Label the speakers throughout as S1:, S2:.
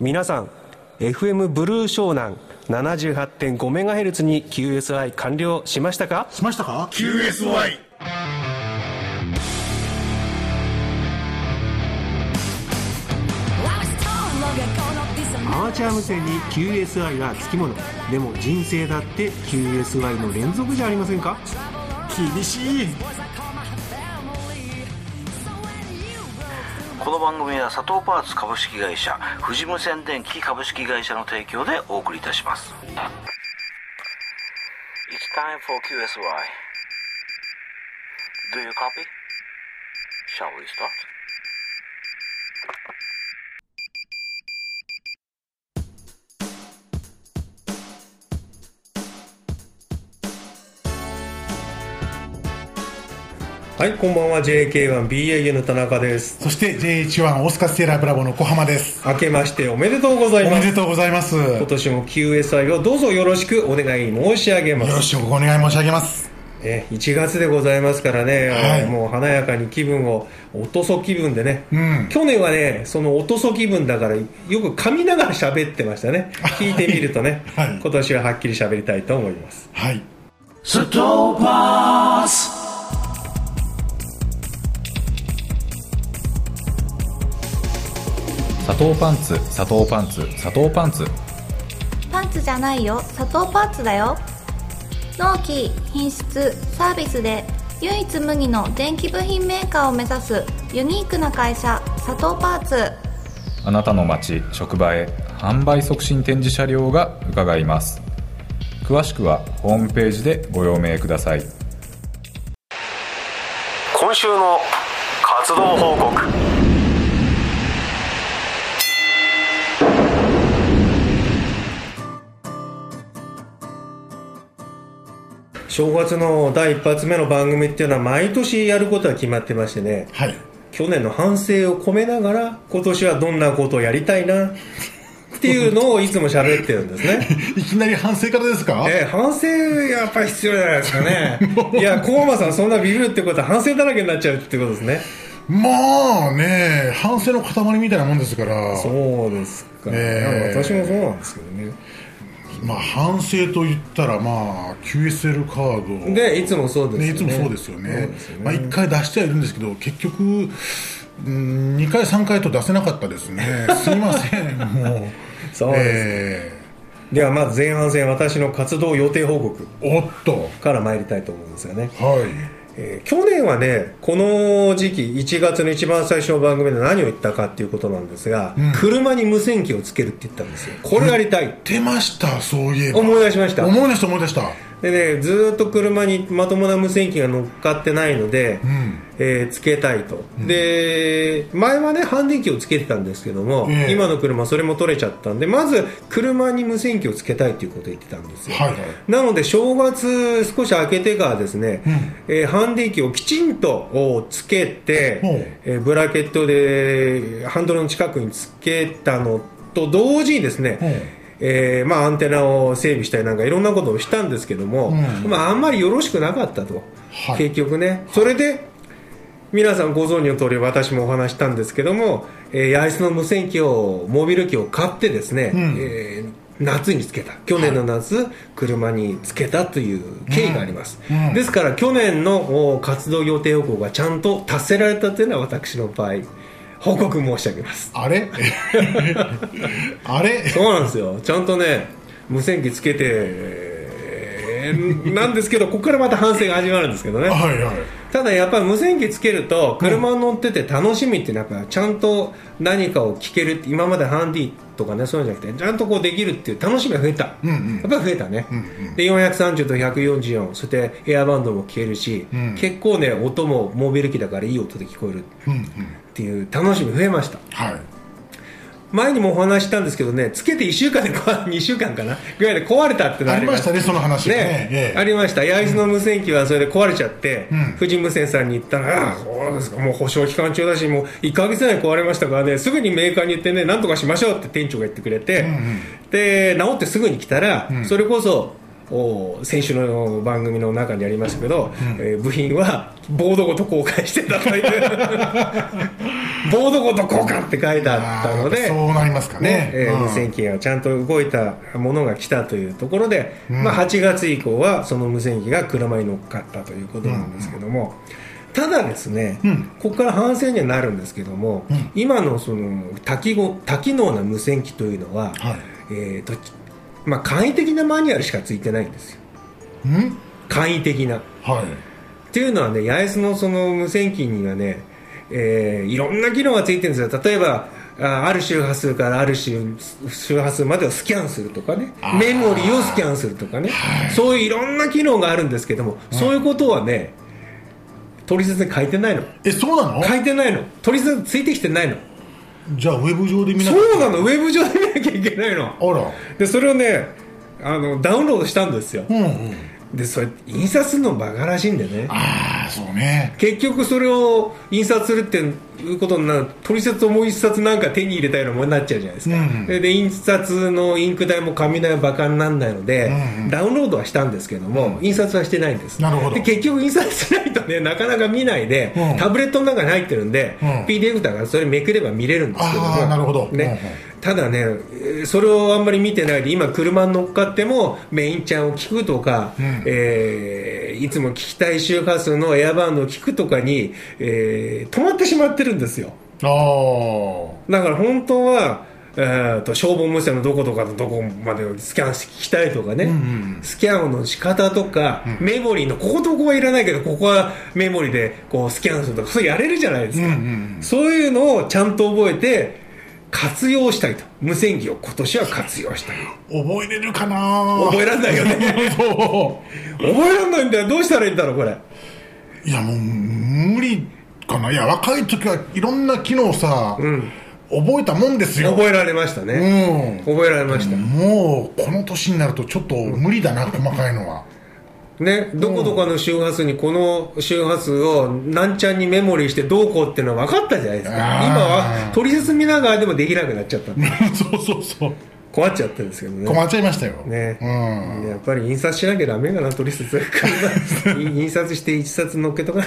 S1: 皆さん FM ブルー湘南 78.5MHz に QSI 完了しましたか？
S2: しましたか
S3: ？QSY
S1: アマチュア無線に QSI はつきもの。でも人生だって QSI の連続じゃありませんか？
S2: 厳しい
S4: この番組は佐藤パーツ株式会社富士無線電機株式会社の提供でお送りいたします It's time for QSY Do you copy? Shall we start?
S1: はいこんばんは。JK1BAU の田中です。
S2: そして JH1 オスカステラブラボの小浜です。
S1: 明けましておめでとうございます。
S2: おめでとうございます。よ
S1: 今年も QSI をどうぞよろしくお願い申し上げます。
S2: ろしくお願い申し上げます。
S1: え1月でございますからね、
S2: はい。
S1: もう華やかに気分を落とそ気分でね、
S2: うん。
S1: 去年はねその落とそ気分だからよく噛みながら喋ってましたね。聞いてみるとね、
S2: はい。
S1: 今年ははっきり喋りたいと思います。
S2: はい
S4: 佐藤パ
S5: ンツ佐藤パンツ佐藤パンツ。
S6: パンツじゃないよ。佐藤パーツだよ。納期品質サービスで唯一無二の電気部品メーカーを目指すユニークな会社佐藤パーツ。
S5: あなたの街職場へ販売促進展示車両が伺います。詳しくはホームページでご用命ください。
S1: 今週の活動報告正月の第一発目の番組っていうのは毎年やることは決まってましてね。
S2: はい。
S1: 去年の反省を込めながら今年はどんなことをやりたいなっていうのをいつも喋ってるんですね。
S2: いきなり反省からですか？
S1: ええ反省やっぱり必要じゃないですかね。いや小浜さんそんなビビるってことは反省だらけになっちゃうってことですね。
S2: まあね反省の塊みたいなもんですから。
S1: そうですか、
S2: ええ。
S1: 私もそうなんですけどね
S2: まあ反省と言ったらまあ QSL カード。
S1: でいつもそうですよね。
S2: ねいつもそうですよね。
S1: ね。
S2: まあ、1回出してはいるんですけど結局うん2回3回と出せなかったですね。すいませんもう。
S1: そうです、
S2: え
S1: ではまず前半戦私の活動予定報告
S2: ーおっと。
S1: から参りたいと思うんですよね、
S2: はい
S1: えー去年はねこの時期1月の一番最初の番組で何を言ったかっていうことなんですが、
S2: ん。
S1: 車に無線機をつけるって言ったんですよ。これやりたい。
S2: 出ましたそういえば。
S1: 思い出しました。
S2: 思い出した思い出した
S1: でねずーっと車にまともな無線機が乗っかってないので、
S2: ん。
S1: えーつけたいと、で前はね半電機をつけてたんですけども、
S2: ええ。
S1: 今の車それも取れちゃったんでまず車に無線機をつけたいということを言ってたんですよ、
S2: はい。
S1: なので正月少し明けてからですね、えー半電機をきちんとおつけてえーブラケットでハンドルの近くにつけたのと同時にですね、えーまあ、アンテナを整備したりなんかいろんなことをしたんですけども、
S2: うん。
S1: まあ、あんまりよろしくなかったと、
S2: はい。
S1: 結局ね。それで皆さんご存知の通り私もお話したんですけども、えー、八重洲の無線機をモビル機を買ってですね、
S2: ん。
S1: えー夏につけた。去年の夏、車につけたという経緯があります、
S2: うん。
S1: ですから去年のお活動予定報告がちゃんと達せられたというのは私の場合報告申し上げます。
S2: あれ？あれ？
S1: そうなんですよ。ちゃんとね無線機つけて、えーなんですけどここからまた反省が始まるんですけどね。
S2: はいはい。
S1: ただやっぱり無線機つけると車乗ってて楽しみってなんかちゃんと何かを聞けるって今までハンディとかねそういうんじゃなくてちゃんとこうできるっていう楽しみが増えた、
S2: うんうん。
S1: やっぱり増えたね、で430と144そしてエアバンドも聞けるし、
S2: ん。
S1: 結構ね音もモビル機だからいい音で聞こえる。
S2: うんうん
S1: っていう楽しみ増えました。
S2: はい。
S1: 前にもお話ししたんですけどねつけて1週間で壊2 週間かな？ぐらいで壊れたっての
S2: ありました。ねその話
S1: ね。
S2: ねええ。
S1: ありました。焼津の無線機はそれで壊れちゃって、
S2: ん。
S1: 富士無線さんに言ったら、ああそうですか。もう保証期間中だしもう1か月内に壊れましたからね。すぐにメーカーに言ってねなんとかしましょうって店長が言ってくれて、で治ってすぐに来たら、それこそお先週の番組の中にありましたけど、えー部品はボードごと公開してたという。ボードごと交換って書いてあったので
S2: そうなりますかね。
S1: え無線機がちゃんと動いたものが来たというところで、まあ、8月以降はその無線機が車に乗っかったということなんですけども、ただですね、
S2: ん。
S1: ここから反省にはなるんですけども、今のその多機能多機能な無線機というのは、
S2: はい。
S1: えーとまあ、簡易的なマニュアルしかついてないんですよ
S2: うん？
S1: 簡易的な。
S2: はい
S1: っていうのはね、八重洲のその無線機にはね、えーいろんな機能がついてるんですよ。例えば、あある周波数からある周周波数までをスキャンするとかね、メモリーをスキャンするとかね、そういういろんな機能があるんですけども、そういうことはね、取説に書いてないの。
S2: えそうなの？
S1: 書いてないの。取説ついてきてないの。
S2: じゃあウェブ上で見な
S1: そうなの、ウェブ上で見なきゃいけないの。
S2: あら
S1: で、それをね、あの、ダウンロードしたんですよ。
S2: うんうん
S1: で、それ、印刷するのバカらしいんでね。
S2: ああそうね
S1: 結局それを印刷するっていうことになる。取説をもう一冊なんか手に入れたようなものになっちゃうじゃないですか、
S2: うん
S1: でで印刷のインク代も紙代もバカにならないので、
S2: うんうん。
S1: ダウンロードはしたんですけども、印刷はしてないんです。
S2: なるほど。
S1: で結局印刷しないとねなかなか見ないで、
S2: うん。
S1: タブレットの中に入ってるんで、
S2: うん。
S1: PDF だからそれめくれば見れるんですけども。
S2: なるほど。
S1: ね。
S2: うん
S1: ただねえーそれをあんまり見てないで今車に乗っかってもメインちゃんを聞くとか、
S2: ん。
S1: えーいつも聞きたい周波数のエアバンドを聞くとかに、えー止まってしまってるんですよ。だから本当は、えー、と消防無線のどことかのどこまでをスキャンして聞きたいとかね、
S2: ん
S1: スキャンの仕方とか、メモリーのこことここはいらないけどここはメモリーでこうスキャンするとかそれやれるじゃないですか、
S2: うんうん
S1: そういうのをちゃんと覚えて活用したいと。無線機を今年は活用したい。
S2: 覚えれるかな？
S1: 覚えらんないよね。
S2: そ
S1: 覚えらんないんだよ。どうしたらいいんだろうこれ。
S2: ういやもう無理かな？いや若い時はいろんな機能さ、覚えたもんですよ。
S1: 覚えられましたね、
S2: うん。
S1: 覚えられました、
S2: もうこの年になるとちょっと無理だな、細かいのは。
S1: ね、どこどこの周波数にこの周波数を何ちゃんにメモリーしてどうこうっていうのは分かったじゃないですか。今は取説見ながらでもできなくなっちゃった。
S2: そうそうそう
S1: 困っちゃってるんですけどね。
S2: 困っちゃいましたよ、
S1: ね、
S2: うん。
S1: やっぱり印刷しなきゃダメかな取説印刷して一冊載っけとか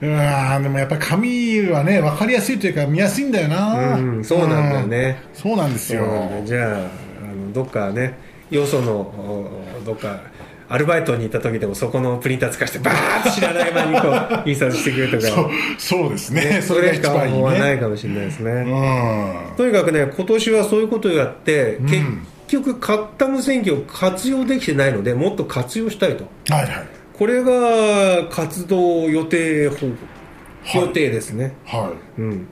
S2: うわーでもやっぱり紙はね分かりやすいというか見やすいんだよな。
S1: うんそうなんだよね。
S2: うん。そうなんですよ。
S1: じゃああのどっかねよそのおどっかアルバイトに行った時でもそこのプリンター使わせてバーッと知らない間にこう印刷してくれるとか。
S2: そうそうですね。
S1: ね、
S2: それが一番いい
S1: 方法はない
S2: ね
S1: かもしれないですね、
S2: うん。
S1: とにかくね今年はそういうことをやって、結局買った無線機を活用できてないのでもっと活用したいと。
S2: はいはい。
S1: これが活動予定方
S2: はい。
S1: 予定ですね、
S2: は
S1: うん、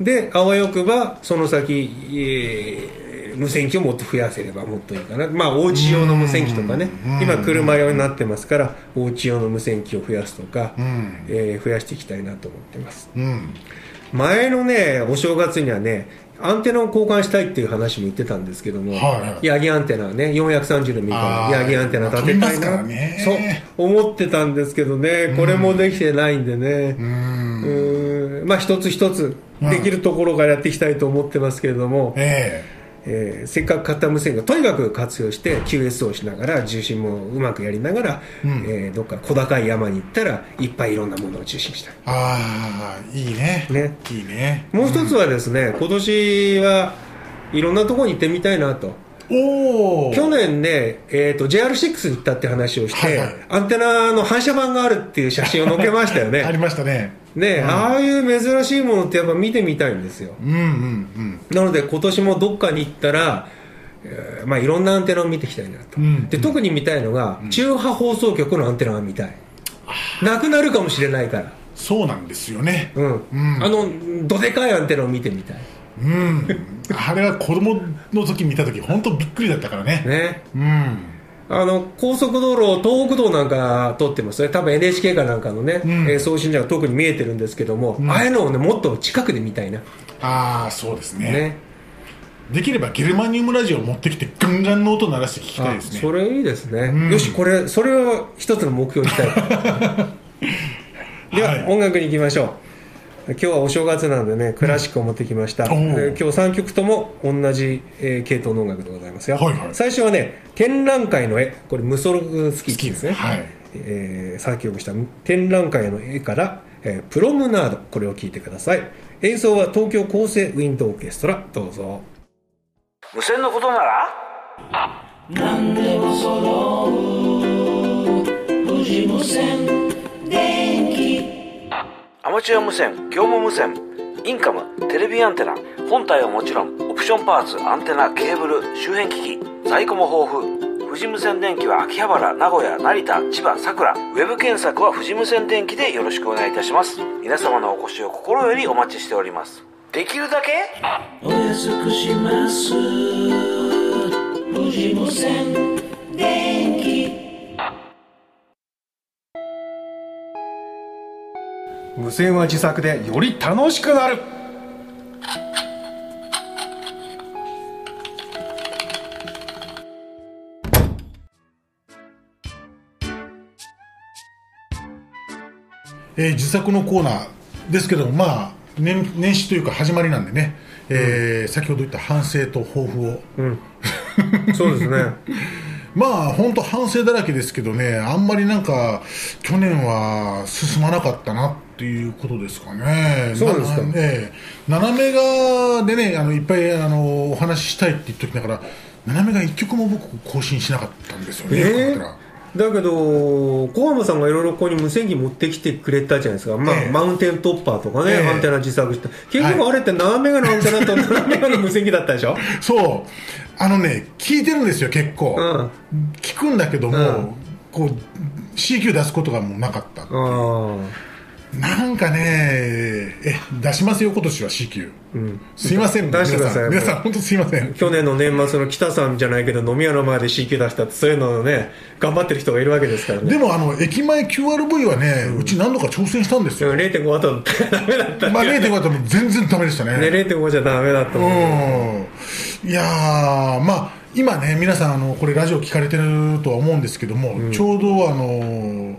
S1: であわよくばその先、えー無線機をもっと増やせればもっといいかな。まあお家用の無線機とかね。
S2: うん。
S1: 今車用になってますからお家用の無線機を増やすとか、
S2: ん。
S1: えー増やしていきたいなと思ってます。前のねお正月にはねアンテナを交換したいっていう話も言ってたんですけども、
S2: はいはい。
S1: ヤギアンテナね430のミリ
S2: あー
S1: のヤギアンテナ立てたいな、
S2: らね。
S1: そう思ってたんですけどねこれもできてないんでね。
S2: うん。
S1: まあ一つ一つできるところからやっていきたいと思ってますけれども、
S2: え
S1: えーせっかく買った無線がとにかく活用して QS をしながら重心もうまくやりながら、えーどっか小高い山に行ったらいっぱいいろんなものを中心したい。
S2: えああいいね。
S1: ね。
S2: いいね。
S1: もう一つはですね、今年はいろんなところに行ってみたいなと
S2: おお
S1: 去年ね、えー、と JR6 に行ったって話をして、
S2: はいはい。
S1: アンテナの反射板があるっていう写真を載っけましたよね。
S2: ありましたね。
S1: ね、ああいう珍しいものってやっぱ見てみたいんですよ。
S2: うんうんうん。
S1: なので今年もどっかに行ったら、えーまあ、いろんなアンテナを見ていきたいなと、
S2: ん
S1: で特に見たいのが、中波放送局のアンテナが見たい。なくなるかもしれないから。
S2: そうなんですよね。
S1: うん、
S2: ん。
S1: あのどでかいアンテナを見てみたい
S2: うん。あれは子供の時見た時本当びっくりだったからね。
S1: ね。
S2: うん。
S1: あの高速道路、東北道なんか通ってますね、多分 NHK かなんかのね、
S2: ん。
S1: えー送信所が特に見えてるんですけども、ああいうのをね、もっと近くで見たいな、
S2: ああそうですね。
S1: ね、
S2: できればゲルマニウムラジオを持ってきてガンガンの音鳴らして聞きたいですね。
S1: あそれいいですね、
S2: ん。
S1: よし、これ、それを一つの目標にしたい。では、
S2: はい。
S1: 音楽に行きましょう。今日はお正月なんでね、クラシックを持ってきました。
S2: おー。
S1: で今日3曲とも同じ、えー系統の音楽でございますよ。
S2: はいはい。
S1: 最初はね、展覧会の絵、これ、ムソロフスキーですね。
S2: はい。
S1: えー作曲した展覧会の絵から、えープロムナード、これを聴いてください。演奏は東京高生ウィンドオーケストラ。どうぞ。
S4: 無線のことなら？アマチュア無線業務無線インカムテレビアンテナ本体はもちろんオプションパーツアンテナケーブル周辺機器在庫も豊富。富士無線電機は秋葉原名古屋成田千葉佐倉ウェブ検索は富士無線電機でよろしくお願いいたします。皆様のお越しを心よりお待ちしております。できるだけ？
S3: お安くします。富士無線電
S1: 無線は自作でより楽しくなる。
S2: えー自作のコーナーですけども、まあ、年年始というか始まりなんでね、えー先ほど言った反省と抱負を、
S1: そうですね。
S2: まあ本当反省だらけですけどね、あんまりなんか、去年は進まなかったなっていうことですかね。
S1: そうですか。
S2: なええ斜めがでね、あのいっぱいあのお話ししたいって言っときながら、斜めが一曲も僕更新しなかったんですよね。え
S1: え
S2: たら
S1: だけど小浜さんがいろいろここに無線機持ってきてくれたじゃないですか、まあ
S2: ええ。
S1: マウンテントッパーとかね、
S2: ええ。
S1: アンテナ自作して結局あれって斜めがのアンテナと斜めがの無線機だったでしょ？
S2: そう、あのね、聞いてるんですよ、結構。
S1: うん。
S2: 聞くんだけども、
S1: うん。
S2: こう CQ 出すことがもうなかった。
S1: あ
S2: なんかね、え、出しますよ、今年は CQ。すいません、
S1: 出してください
S2: 皆さん、本当すいません。
S1: あ。去年の年末の北さんじゃないけど飲み屋の前で CQ 出したってそういうのをね 頑張ってる人がいるわけですからね。
S2: でも、あの、駅前 QRV はね、うち何度か挑戦したんですよ。
S1: 0.5ワッダメだった。
S2: まあ、0.5だとも全然ダメでしたね。
S1: ね0.5じゃダメだったもんね
S2: うん。いやー、まあ、今ね、皆さん、あのこれ、ラジオ聞かれてるとは思うんですけども、ちょうど、あの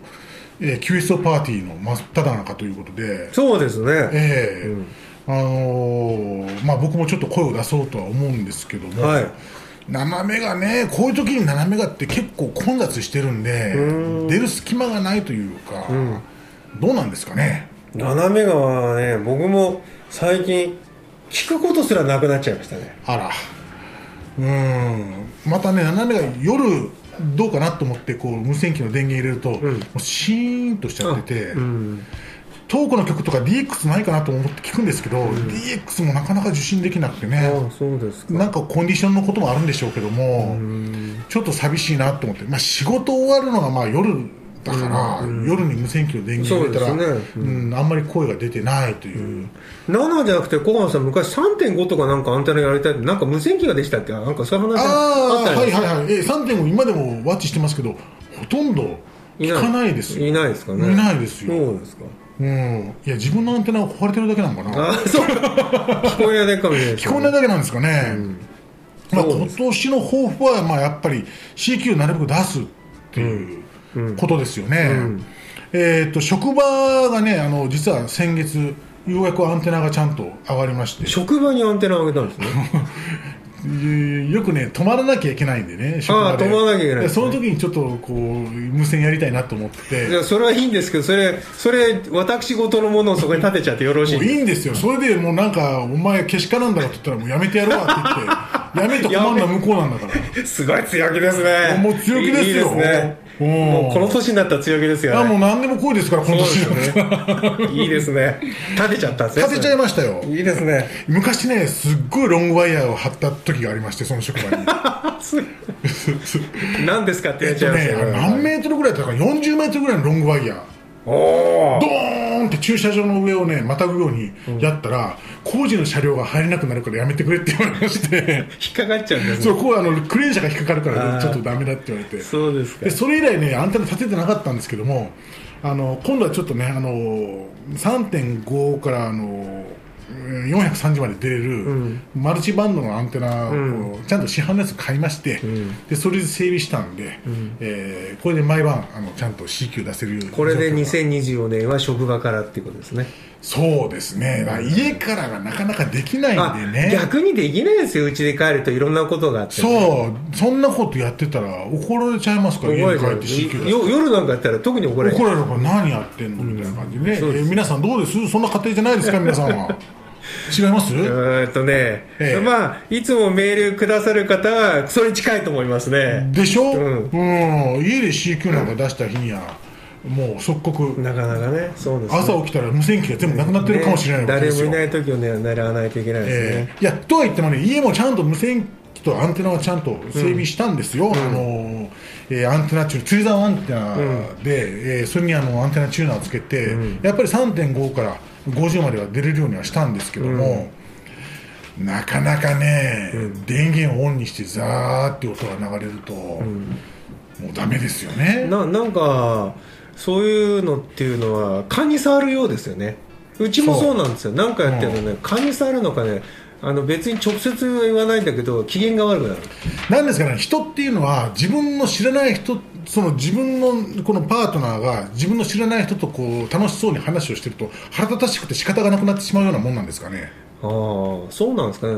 S2: えー、QSO パーティーの真っ只中ということで、
S1: そうですね。
S2: ええ。あのーまあ、僕もちょっと声を出そうとは思うんですけども、
S1: はい。
S2: 斜めがね、こういう時に斜めがって結構混雑してるんで、出る隙間がないというか、どうなんですかね？
S1: 斜め川はね僕も最近聞くことすらなくなっちゃいましたね。
S2: あら。うん。またね斜めが夜どうかなと思ってこう無線機の電源入れると、もうシーンとしちゃってて、
S1: うん。
S2: トークの曲とか DX ないかなと思って聞くんですけど、DX もなかなか受信できなくてね
S1: そうですか。
S2: なんかコンディションのこともあるんでしょうけどもちょっと寂しいなと思って、まあ、仕事終わるのがまあ夜だから、夜に無線機の電源入れたら
S1: ね
S2: うんあんまり声が出てないという、
S1: 7じゃなくて小川さん昔3.5とかなんかアンテナやりたいってなんか無線機がでしたっけ？なんかそういう話
S2: あ
S1: ったり
S2: はいはいはい、え3.5今でもワッチしてますけどほとんど聞かないですよ。
S1: いないですかね。
S2: いないですよ。
S1: そうですか。
S2: うん。いや自分のアンテナが壊れてるだけなのかな。
S1: ああそう。聞こえないだけかもしれない
S2: 聞こえないだけなんですかね、まあ、今年の抱負はまあやっぱり CQ をなるべく出すっていうことですよね、えー、と職場がねあの実は先月ようやくアンテナがちゃんと上がりまして。
S1: 職場にアンテナを上げたんですね。
S2: え ーよくね止まらなきゃいけないんでね職場で。
S1: 止まらなきゃいけない
S2: でその時にちょっとこう無線やりたいなと思って。
S1: いやそれはいいんですけどそれそれ私事のものをそこに立てちゃってよろしい
S2: もういいんですよ、それでもうなんか、お前、けしからんだろって言ったら、もうやめてやるわって言って、やめて困るのは向こうなんだから、
S1: すごい強気ですね。
S2: もう強気ですよ。
S1: いいですね。
S2: うん
S1: もうこの年になったら強気ですよね。
S2: あもう何でもこうですから、この年
S1: よね。いいですね。立てちゃったんですね。
S2: 立てちゃいましたよ、
S1: いいですね。
S2: 昔ね、すっごいロングワイヤーを張った時がありまして、その職場に。
S1: 何ですかって言っちゃいますよ、
S2: 何メートルぐらいだったか、40メートルぐらいのロングワイヤー。ドーンって駐車場の上をね、またぐようにやったら、工事の車両が入れなくなるからやめてくれって言われまして、
S1: 引っかかっちゃうんですね。
S2: そう、こうあの、クレーン車が引っかかるからちょっとダメだって言われて。
S1: そうですか。
S2: でそれ以来ね、アンテナ立ててなかったんですけども、あの今度はちょっとね、あの3.5からあのうん430まで出れる、マルチバンドのアンテナをちゃんと市販のやつ買いまして、でそれで整備したんで、えーこれで毎晩あのちゃんと CQ 出せる
S1: これで
S2: 状況が
S1: 2024年は職場からっていうことですね
S2: そうですね、だから家からがなかなかできない
S1: あ
S2: んでね。
S1: 逆にできないですよ。うちで帰るといろんなことがあって
S2: そう、そんなことやってたら怒られちゃいますから、家に帰って
S1: 夜なんかやったら特に怒られる。
S2: 怒られるから何やってんのみたいな感じで。ね、えー皆さんどうです？そんな家庭じゃないですか？皆さんは。違います？
S1: うーんとね、
S2: ええ。
S1: まあいつもメールくださる方はそれに近いと思いますね。
S2: でしょ、
S1: う
S2: うん。家で CQ なんか出した日にはもう即刻。
S1: なかなかねそうですね。
S2: 朝起きたら無線機が全部なくなってるかもしれないわけですよ、
S1: 誰もいない時をね狙わないといけないです
S2: え
S1: ね、
S2: ーいやとは言ってもね家もちゃんと無線機とアンテナはちゃんと整備したんですよ、あのえーアンテナチュー釣り竿アンテナで、えーそれにあのアンテナチューナーをつけて、やっぱり3.5から50までは出れるようにはしたんですけども、なかなかね、電源をオンにしてザーって音が流れると、もうダメですよね。
S1: ななんかそういうのっていうのは蚊に触るようですよね。うちもそうなんですよ。なんかやってるのね、蚊に触るのかねあの別に直接は言わないんだけど機嫌が悪くなる。
S2: なんですかね人っていうのは自分の知らない人その自分のこのパートナーが自分の知らない人とこう楽しそうに話をしてると腹立たしくて仕方がなくなってしまうようなもんなんですかね
S1: ああそうなんですかね。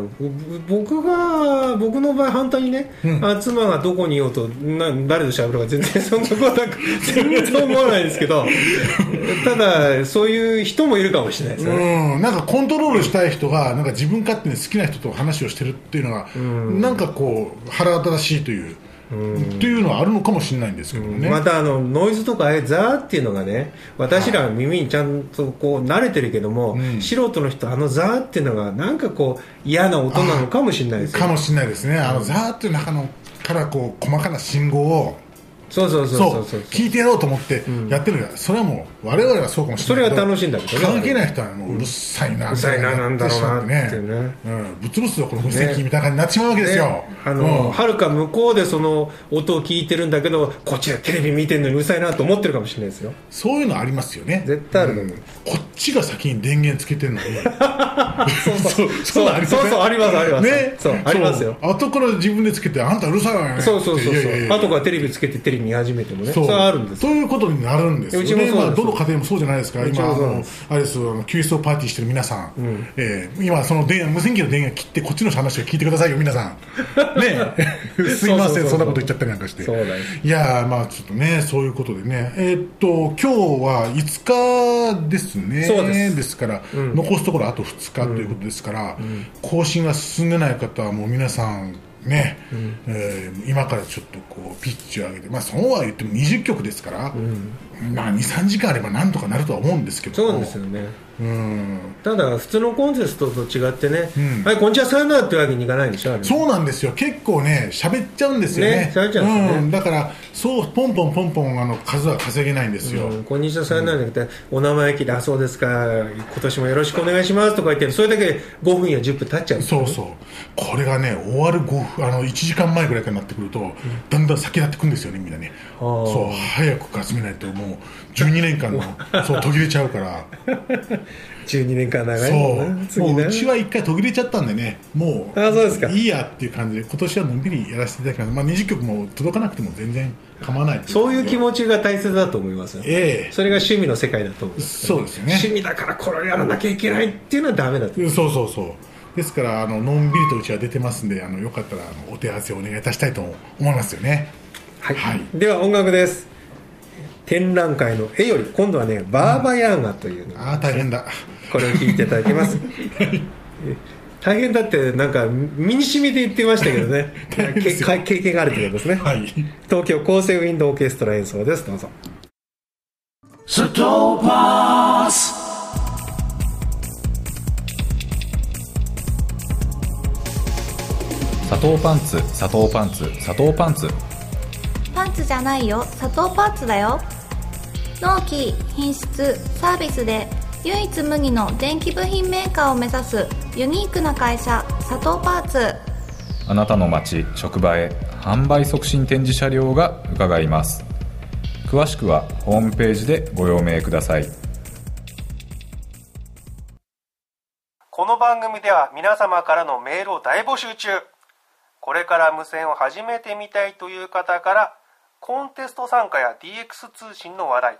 S1: ぼ僕が僕の場合反対にね、あ妻がどこにいようとな誰と喋るか全然そんなことなく 全然思わないですけどただそういう人もいるかもしれないです
S2: う
S1: ね、
S2: ん。なんかコントロールしたい人がなんか自分勝手に好きな人と話をしてるっていうのが、なんかこう腹立たしいという、っていうのはあるのかもしれないんですけどもね、
S1: またあのノイズとかああいうザーっていうのがね私らは耳にちゃんとこう慣れてるけども、素人の人あのザーっていうのがなんかこう嫌な音なのかもしれないですよ。
S2: かもしれないですね。あのザーっていう中のからこう細かな信号を
S1: そうそうそう
S2: そ
S1: そう。うそう
S2: 聞いてやろうと思ってやってるから、それはもう我々はそうかもしれない
S1: それは楽しいんだけどね。
S2: 関係ない人はもううるさいな、
S1: うるさいなな。んだろうなっていうね。
S2: うん、ぶつぶつよこの無線機みたいな感じになってしまうわけですよ、
S1: ね。あの
S2: うん。
S1: はるか向こうでその音を聞いてるんだけどこっちでテレビ見てるのにうるさいなと思ってるかもしれないですよ。
S2: そういうのありますよね。
S1: 絶対ある。う、
S2: こっちが先に電源つけてるのに。そう
S1: そう。
S2: いうのありません？
S1: そうそうありますあります。
S2: ね。
S1: そうありますよ。
S2: そう。後から自分でつけてあんたうるさいわよね。
S1: そうそうそうそう。後からテレビつけてテレビ見始めてもね。そ
S2: そう
S1: あるんですよ。
S2: ということになるんですよ。
S1: うちもそう
S2: どの家庭もそうじゃないですか。今あのあれですあのキリストパーティーしてる皆さん、えー今その電無線機の電源切ってこっちの話を聞いてくださいよ皆さん。ね。すいません
S1: そうそうそうそう。
S2: そんなこと言っちゃったりなんかして。
S1: そうだよ。
S2: いやーまあちょっとねそういうことでね。えーっと今日は5日ですね。
S1: そうです。
S2: から、残すところあと2日ということですから、更新が進んでない方はもう皆さんね、えー今からちょっとこうピッチを上げてまあそうは言っても20曲ですから、まあ23時間あればなんとかなるとは思うんですけど
S1: そうですよね。
S2: うん。
S1: ただ普通のコンテストと違ってね
S2: ん「
S1: はいこんにちはさよなら」ってわけにいかないんでしょ
S2: そうなんですよ。結構ね喋っちゃうんですよね。
S1: ね喋っちゃうんですよね。
S2: ん、だからそうポンポンポンポンあの数は稼げないんですよ、
S1: うんこんにちはさよならじゃなくて、お名前聞いて、あ、そうですか、今年もよろしくお願いしますとか言って、それだけで5分や10分経っちゃうんですよ
S2: そうそう。これがね終わる5分あの1時間前ぐらいからなってくると、だんだん先立ってくんですよねみんなね。そう早く集めないともう12年間のそう途切れちゃうから
S1: 12年間長
S2: そ
S1: いもんな
S2: う。もううちは一回途切れちゃったんでね。もう
S1: あそうですか。
S2: いいやっていう感じで今年はのんびりやらせていただきます、まあ、20曲も届かなくても全然構わない
S1: そういう気
S2: ち
S1: 持ちが大切だと思いますよ。
S2: ええ。
S1: それが趣味の世界だと思います。
S2: そうですよね。
S1: 趣味だからこれをやらなきゃいけないっていうのはダメだと。
S2: そうそうそう。ですからあののんびりとうちは出てますんであのよかったらあのお手合わせをお願いいたしたいと思いますよね。
S1: はい。
S2: はい。
S1: では音楽です。展覧会の絵より、今度はね、バーバヤーガというの、
S2: ああ大変だ。
S1: これを聞いていただきます？大変だってなんか身に染みて言ってましたけどね。
S2: 大変ですよ。
S1: け経験があるということですね、
S2: はい。
S1: 東京厚生ウィンドウオーケストラ演奏です。どうぞ。
S3: Satovas.
S5: 砂糖パンツ砂糖パンツ砂糖パンツ。
S6: パンツじゃないよ。砂糖パーツだよ納期品質サービスで唯一無二の電気部品メーカーを目指すユニークな会社佐藤パーツ。
S5: あなたの街職場へ販売促進展示車両が伺います。詳しくはホームページでご用命ください。
S1: この番組では皆様からのメールを大募集中。これから無線を始めてみたいという方からコンテスト参加や DX 通信の話題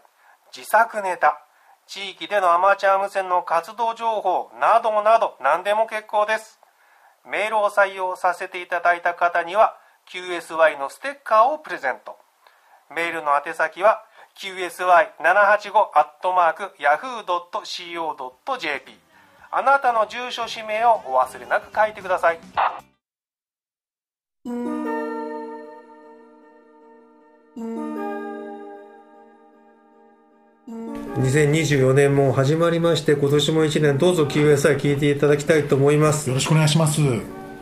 S1: 自作ネタ。地域でのアマチュア無線の活動情報。などなど何でも結構です。メールを採用させていただいた方には QSY のステッカーをプレゼント。メールの宛先は qsy785-yahoo.co.jp あなたの住所氏名をお忘れなく書いてください。2024年も始まりまして今年も1年どうぞ QSI 聞いていただきたいと思います。
S2: よろしくお願いします。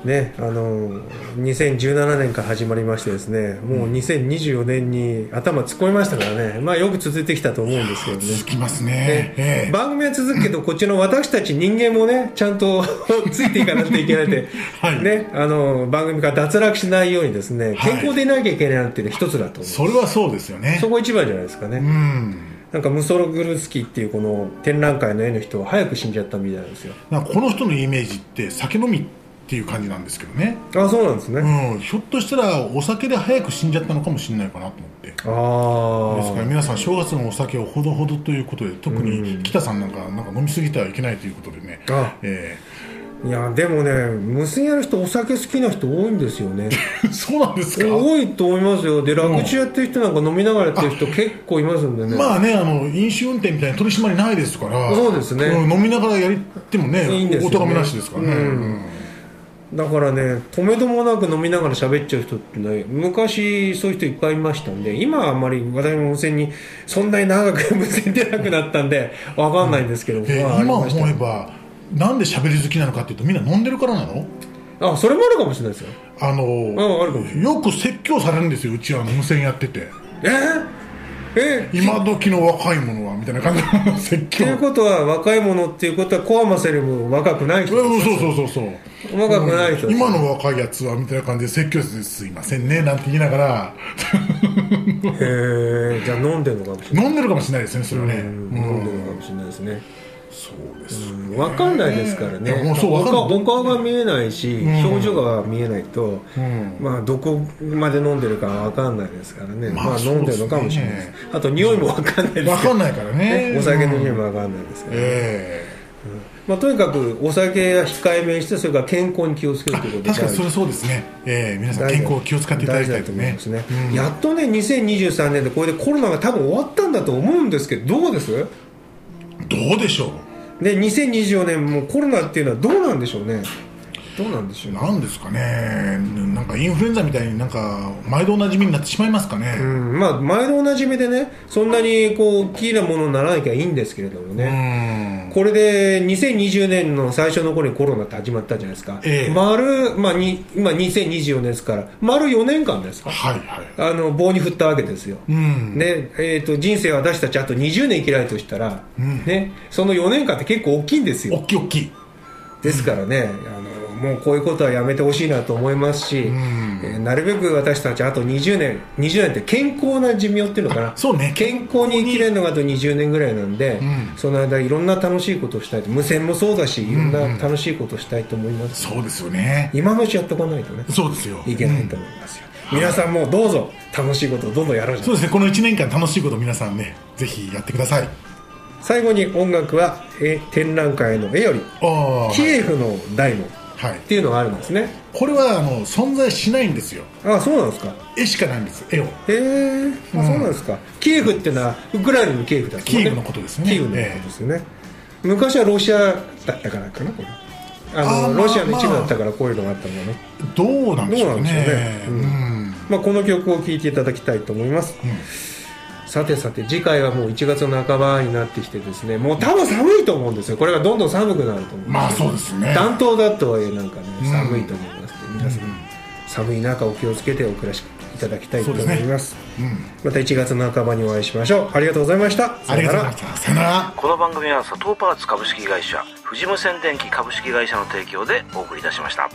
S1: ね、あの2017年から始まりましてですねもう2024年に頭突っ込みましたからね、まあ、よく続いてきたと思うんですけどね。
S2: 続きますね。
S1: ね。
S2: ええ。
S1: 番組は続くけどこっちの私たち人間もねちゃんと ついていかなきゃいけないで、
S2: はい。
S1: ね、あの番組から脱落しないようにですね
S2: はい。
S1: 健康でいなきゃいけないなっていうのが一つだと思う、
S2: それはそうですよね。
S1: そこ一番じゃないですかね、
S2: うん
S1: なんかムソログルスキーっていうこの展覧会の絵の人は早く死んじゃったみたいなんですよ。
S2: なんかこの人のイメージって酒飲みっていう感じなんですけどね、
S1: あそうなんですね、
S2: うん、ひょっとしたらお酒で早く死んじゃったのかもしれないかなと思って。
S1: あ
S2: ですから
S1: あ
S2: 皆さん正月のお酒をほどほどということで特に北さんなんかなんか飲みすぎてはいけないということでね、
S1: あ。
S2: え
S1: いやでもね娘やる人お酒好きな人多いんですよね。
S2: ー そうなんですか？
S1: 多いと思いますよ。で楽中やってる人なんか飲みながらやってる人結構いますんでね、
S2: まあねあの飲酒運転みたいな取り締まりないですから。
S1: そうですね。
S2: ん飲みながらやってもね
S1: いいんですよね。
S2: お咎めなしですからね、
S1: うん。だからね止めどもなく飲みながら喋っちゃう人ってね昔そういう人いっぱいいましたんで今はあんまり私も無線にそんなに長く無線出なくなったんでわかんないんですけど、
S2: で
S1: まああり
S2: 今思えばなんで喋り好きなのかっていうとみんな飲んでるからなの？
S1: あそれもあるかもしれないですよ。
S2: あの
S1: うんあるかもしれ
S2: よく説教されるんですようちは無線やってて。
S1: えー、え
S2: 今時の若い者はみたいな感じの 説教。
S1: ということは若い者っていうことはコアマセルも若くない人。
S2: うんそうそうそうそう
S1: 若くない人です。
S2: 今の若いやつはみたいな感じで説教すいませんねなんて言いながら。
S1: へえじゃあ飲んでるのかもしれない。
S2: 飲んでるかもしれないですねそれはね、
S1: うん。
S2: うん。
S1: 飲んでるのかもしれないですね
S2: そうです、
S1: 分かんないですからね。
S2: いやもうそう
S1: お顔が見えないし、
S2: ん。
S1: 表情が見えないと、
S2: うん。
S1: まあ、どこまで飲んでるか分かんないですからね、まあ
S2: まあ
S1: 飲んでるのかもしれないです
S2: そうです
S1: あと匂いも分かんないです
S2: 分かんないからね。
S1: お酒の匂い
S2: うん
S1: も分かんないですから、
S2: え
S1: まあ、とにかくお酒は控えめにしてそれから健康に気をつけるということで
S2: え確かにそれそうですね、ええ皆さん健康を気を使っていただきたいと
S1: 思いますね。
S2: うん。
S1: やっとね2023年でこれでコロナが多分終わったんだと思うんですけどどうです？
S2: どうでしょう
S1: で2024年もコロナっていうのはどうなんでしょうね。どうなんでしょうね。
S2: なんですかね。なんかインフルエンザみたいになんか毎度おなじみになってしまいますかね、
S1: うん。まあ、前のおなじみでねそんなにこう大きなものにならなきゃいいんですけれどもね、
S2: うん。
S1: これで2020年の最初の頃にコロナって始まったじゃないですか、
S2: ええ。
S1: 丸、まあ、に今2024年ですから丸4年間ですか。
S2: はいはい
S1: あの棒に振ったわけですよ、
S2: うん。
S1: ねえー、と人生私たちあと20年生きられるとしたら、
S2: ん。
S1: ね、その4年間って結構大きいんですよ。
S2: 大きい大きい。
S1: ですからね、あのもうこういうことはやめてほしいなと思いますし、
S2: ん。
S1: えーなるべく私たちあと20年20年って健康な寿命っていうのかな？
S2: そうね。
S1: 健康に生きれるのがあと20年ぐらいなんで、
S2: ん。
S1: その間いろんな楽しいことをしたい。と無線もそうだしいろんな楽しいことをしたいと思います、
S2: そうですよね。
S1: 今のうちやっとかないとね。
S2: そうですよ。
S1: いけないと思いますよ、皆さんもどうぞ楽しいことをどんどんやろう
S2: そうですね。この1年間楽しいこと皆さんねぜひやってください。
S1: 最後に音楽はえ展覧会の絵よりキエフの大門っ
S2: はい。
S1: ていうのがあるんですね。
S2: これはあの存在しないんですよ。
S1: あそうなんですか。
S2: 絵しかないんです絵を。
S1: へえ、あそうなんですか。キエフっていうのはウクライナのキエフだ
S2: キーウのことですね。
S1: キーウのことですよね、昔はロシアだったからかなこれあのロシアの一部だったからこういうのがあったのね、
S2: どうなんでしょう
S1: どうなんでしょう
S2: ね。
S1: ね
S2: うん。
S1: まあ、この曲を聴いていただきたいと思います、さてさて次回はもう1月の半ばになってきてですねもう多分寒いと思うんですよ。これがどんどん寒くなると思う
S2: まあそうですね。
S1: 暖冬だとはいえなんかね
S2: うん。
S1: 寒いと思います。ので皆さん、寒い中お気をつけてお暮らしいただきたいと思います。
S2: うん。
S1: また1月の半ばにお会いしましょう。ありがとうございました。
S2: ありがとうござい
S1: さよなら
S2: ました。さよなら。
S4: この番組は佐藤パーツ株式会社富士無線電機株式会社の提供でお送りいたしました